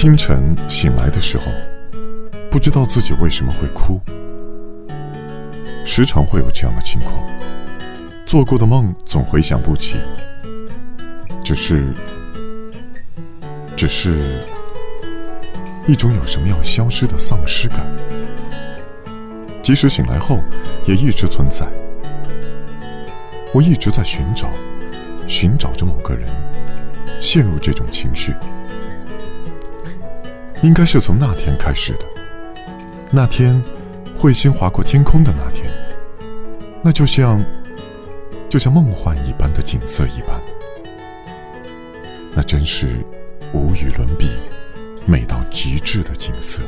清晨醒来的时候，不知道自己为什么会哭，时常会有这样的情况。做过的梦总回想不起，只是，只是一种有什么要消失的丧失感。即使醒来后，也一直存在。我一直在寻找，寻找着某个人，陷入这种情绪。应该是从那天开始的，那天彗星划过天空的那天，那就像，就像梦幻一般的景色一般，那真是无与伦比、美到极致的景色。